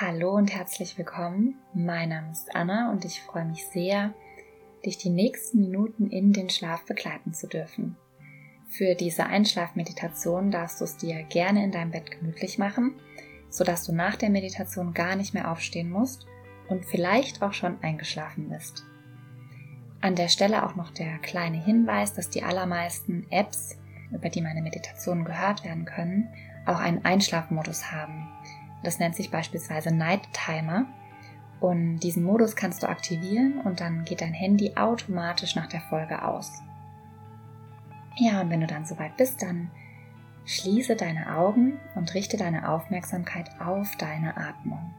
Hallo und herzlich willkommen. Mein Name ist Anna und ich freue mich sehr, dich die nächsten Minuten in den Schlaf begleiten zu dürfen. Für diese Einschlafmeditation darfst du es dir gerne in deinem Bett gemütlich machen, sodass du nach der Meditation gar nicht mehr aufstehen musst und vielleicht auch schon eingeschlafen bist. An der Stelle auch noch der kleine Hinweis, dass die allermeisten Apps, über die meine Meditationen gehört werden können, auch einen Einschlafmodus haben. Das nennt sich beispielsweise Night Timer. Und diesen Modus kannst du aktivieren und dann geht dein Handy automatisch nach der Folge aus. Ja, und wenn du dann soweit bist, dann schließe deine Augen und richte deine Aufmerksamkeit auf deine Atmung.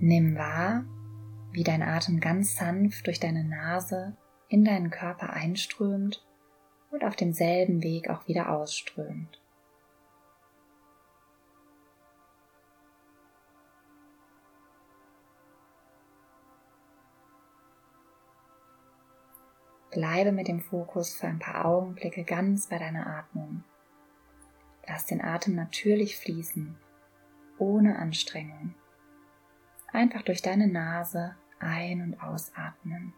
Nimm wahr, wie dein Atem ganz sanft durch deine Nase in deinen Körper einströmt und auf demselben Weg auch wieder ausströmt. Bleibe mit dem Fokus für ein paar Augenblicke ganz bei deiner Atmung. Lass den Atem natürlich fließen, ohne Anstrengung. Einfach durch deine Nase ein- und ausatmen.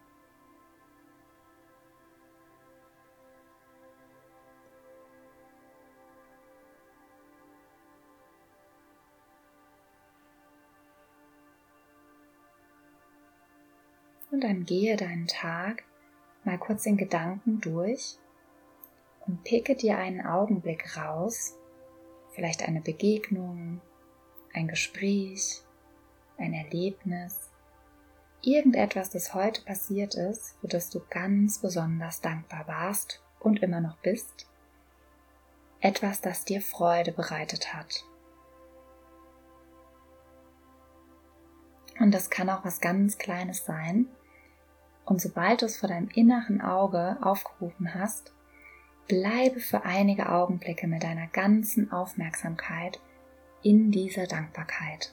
Und dann gehe deinen Tag mal kurz in Gedanken durch und picke dir einen Augenblick raus, vielleicht eine Begegnung, ein Gespräch, ein Erlebnis, irgendetwas, das heute passiert ist, für das du ganz besonders dankbar warst und immer noch bist, etwas, das dir Freude bereitet hat. Und das kann auch was ganz Kleines sein, und sobald du es vor deinem inneren Auge aufgerufen hast, bleibe für einige Augenblicke mit deiner ganzen Aufmerksamkeit in dieser Dankbarkeit.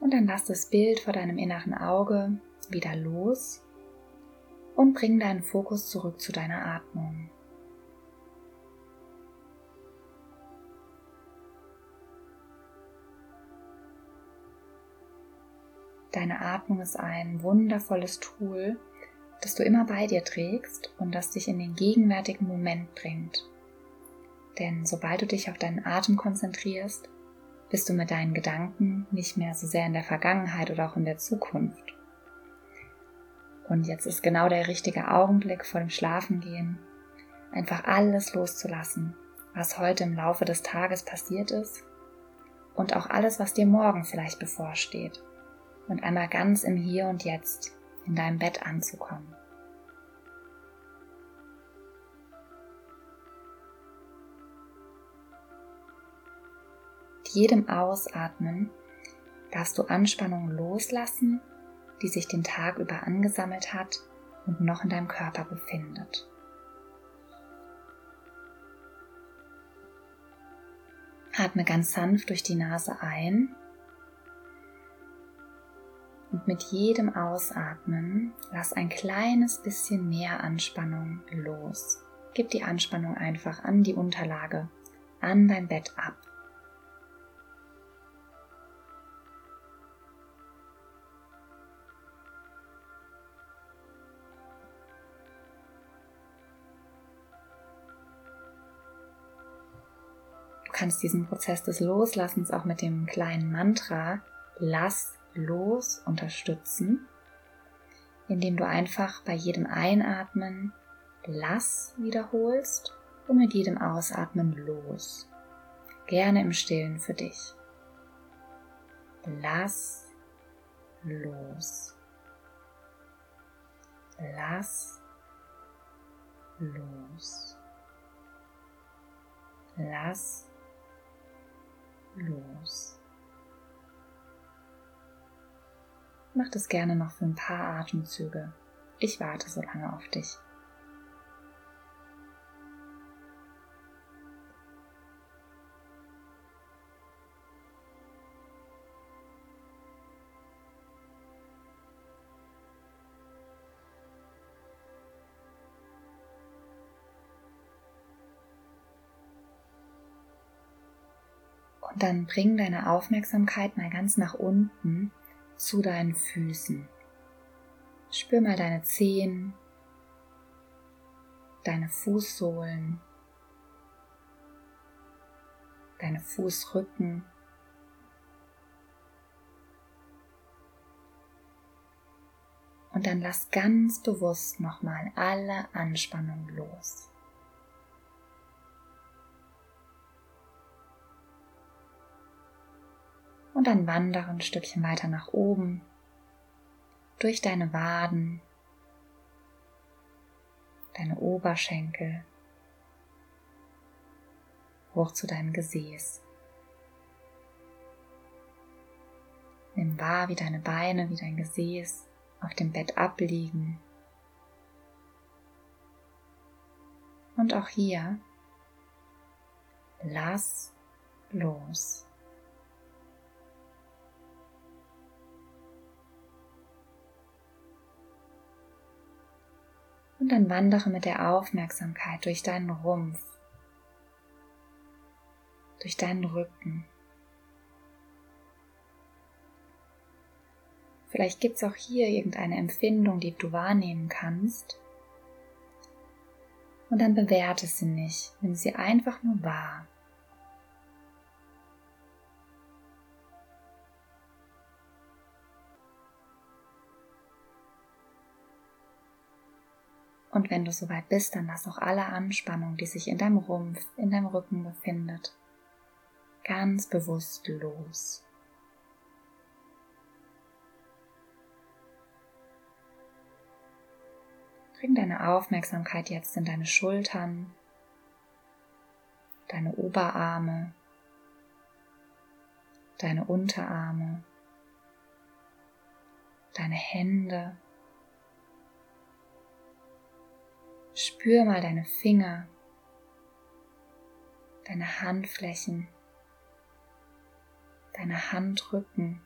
Und dann lass das Bild vor deinem inneren Auge wieder los und bring deinen Fokus zurück zu deiner Atmung. Deine Atmung ist ein wundervolles Tool, das du immer bei dir trägst und das dich in den gegenwärtigen Moment bringt. Denn sobald du dich auf deinen Atem konzentrierst, bist du mit deinen Gedanken nicht mehr so sehr in der Vergangenheit oder auch in der Zukunft. Und jetzt ist genau der richtige Augenblick vor dem Schlafengehen, einfach alles loszulassen, was heute im Laufe des Tages passiert ist und auch alles, was dir morgen vielleicht bevorsteht und einmal ganz im Hier und Jetzt in deinem Bett anzukommen. Jedem Ausatmen darfst du Anspannung loslassen, die sich den Tag über angesammelt hat und noch in deinem Körper befindet. Atme ganz sanft durch die Nase ein und mit jedem Ausatmen lass ein kleines bisschen mehr Anspannung los. Gib die Anspannung einfach an die Unterlage, an dein Bett ab. Kannst diesen Prozess des Loslassens auch mit dem kleinen Mantra Lass los unterstützen, indem du einfach bei jedem Einatmen Lass wiederholst und mit jedem Ausatmen los. Gerne im Stillen für dich. Lass los. Lass los. Lass los. Mach das gerne noch für ein paar Atemzüge. Ich warte so lange auf dich. Dann bring deine Aufmerksamkeit mal ganz nach unten zu deinen Füßen. Spür mal deine Zehen, deine Fußsohlen, deine Fußrücken. Und dann lass ganz bewusst nochmal alle Anspannung los. Und dann wandere ein Stückchen weiter nach oben durch deine Waden, deine Oberschenkel, hoch zu deinem Gesäß. Nimm wahr, wie deine Beine, wie dein Gesäß auf dem Bett abliegen. Und auch hier lass los. Und dann wandere mit der Aufmerksamkeit durch deinen Rumpf, durch deinen Rücken. Vielleicht gibt es auch hier irgendeine Empfindung, die du wahrnehmen kannst. Und dann bewerte sie nicht, nimm sie einfach nur wahr. Und wenn du soweit bist, dann lass auch alle Anspannung, die sich in deinem Rumpf, in deinem Rücken befindet, ganz bewusst los. Bring deine Aufmerksamkeit jetzt in deine Schultern, deine Oberarme, deine Unterarme, deine Hände, Spür mal deine Finger, deine Handflächen, deine Handrücken.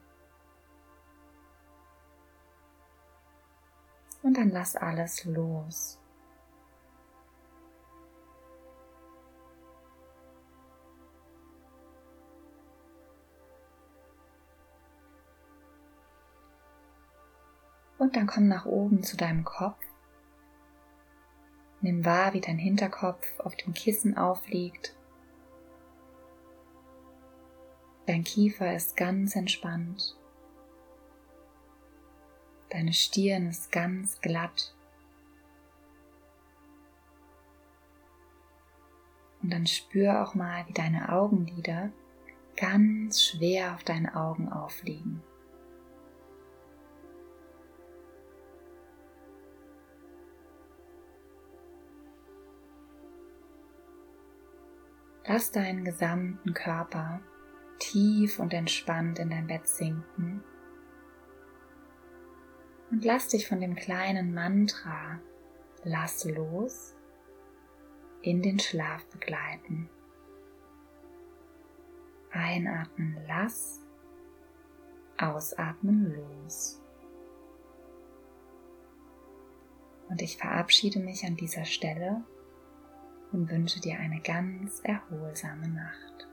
Und dann lass alles los. Und dann komm nach oben zu deinem Kopf. Nimm wahr, wie dein Hinterkopf auf dem Kissen aufliegt. Dein Kiefer ist ganz entspannt. Deine Stirn ist ganz glatt. Und dann spür auch mal, wie deine Augenlider ganz schwer auf deinen Augen aufliegen. Lass deinen gesamten Körper tief und entspannt in dein Bett sinken und lass dich von dem kleinen Mantra Lass los in den Schlaf begleiten. Einatmen, lass, ausatmen, los. Und ich verabschiede mich an dieser Stelle und wünsche dir eine ganz erholsame Nacht.